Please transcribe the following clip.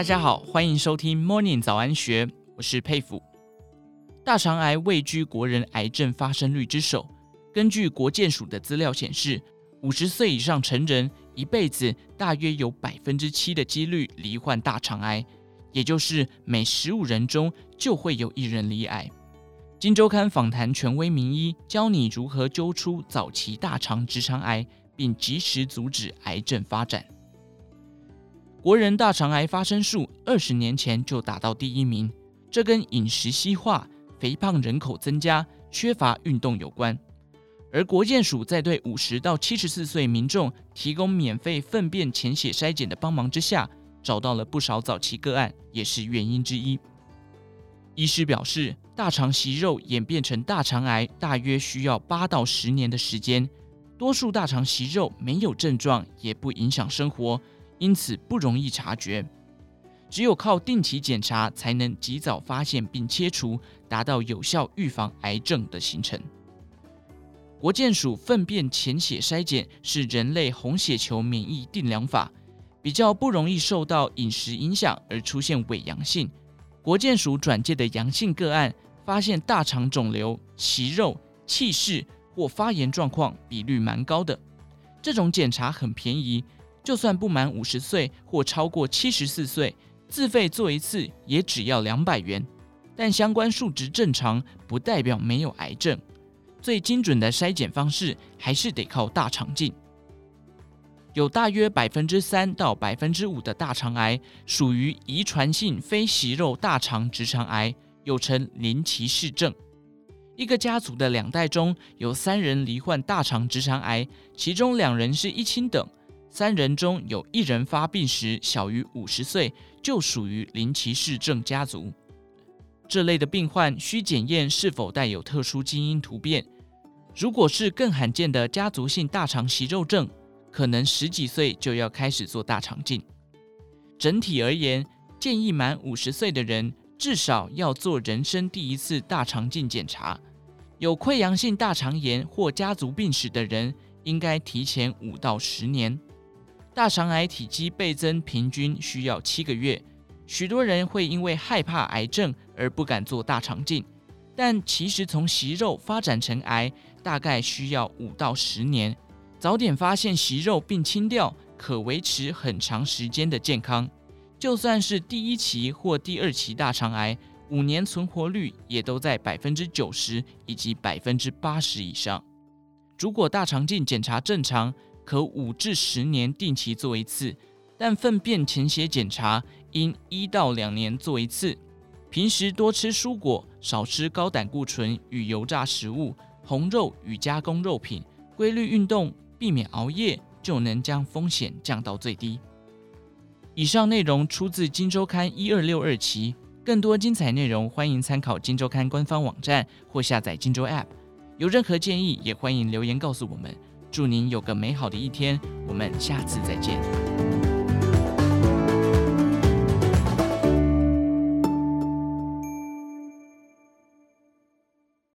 大家好，欢迎收听 Morning 早安学，我是佩服。大肠癌位居国人癌症发生率之首。根据国健署的资料显示，五十岁以上成人一辈子大约有百分之七的几率罹患大肠癌，也就是每十五人中就会有一人罹癌。金周刊访谈权威名医，教你如何揪出早期大肠直肠癌，并及时阻止癌症发展。国人大肠癌发生数二十年前就达到第一名，这跟饮食西化、肥胖人口增加、缺乏运动有关。而国健署在对五十到七十四岁民众提供免费粪便潜血筛检的帮忙之下，找到了不少早期个案，也是原因之一。医师表示，大肠息肉演变成大肠癌大约需要八到十年的时间，多数大肠息肉没有症状，也不影响生活。因此不容易察觉，只有靠定期检查才能及早发现并切除，达到有效预防癌症的形成。国健署粪便潜血筛检是人类红血球免疫定量法，比较不容易受到饮食影响而出现伪阳性。国健署转介的阳性个案，发现大肠肿瘤、息肉、气室或发炎状况比率蛮高的。这种检查很便宜。就算不满五十岁或超过七十四岁，自费做一次也只要两百元。但相关数值正常，不代表没有癌症。最精准的筛检方式还是得靠大肠镜。有大约百分之三到百分之五的大肠癌属于遗传性非息肉大肠直肠癌，又称林奇氏症。一个家族的两代中有三人罹患大肠直肠癌，其中两人是一亲等。三人中有一人发病时小于五十岁，就属于林奇氏症家族。这类的病患需检验是否带有特殊基因突变。如果是更罕见的家族性大肠息肉症，可能十几岁就要开始做大肠镜。整体而言，建议满五十岁的人至少要做人生第一次大肠镜检查。有溃疡性大肠炎或家族病史的人，应该提前五到十年。大肠癌体积倍增平均需要七个月，许多人会因为害怕癌症而不敢做大肠镜，但其实从息肉发展成癌大概需要五到十年，早点发现息肉并清掉，可维持很长时间的健康。就算是第一期或第二期大肠癌，五年存活率也都在百分之九十以及百分之八十以上。如果大肠镜检查正常，可五至十年定期做一次，但粪便潜血检查应一到两年做一次。平时多吃蔬果，少吃高胆固醇与油炸食物、红肉与加工肉品，规律运动，避免熬夜，就能将风险降到最低。以上内容出自《金周刊》一二六二期，更多精彩内容欢迎参考《金周刊》官方网站或下载《金周 App》。有任何建议，也欢迎留言告诉我们。祝您有个美好的一天，我们下次再见。